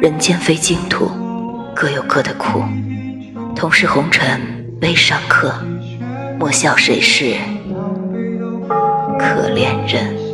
人间非净土各有各的苦。同是红尘悲伤客莫笑谁是可怜人。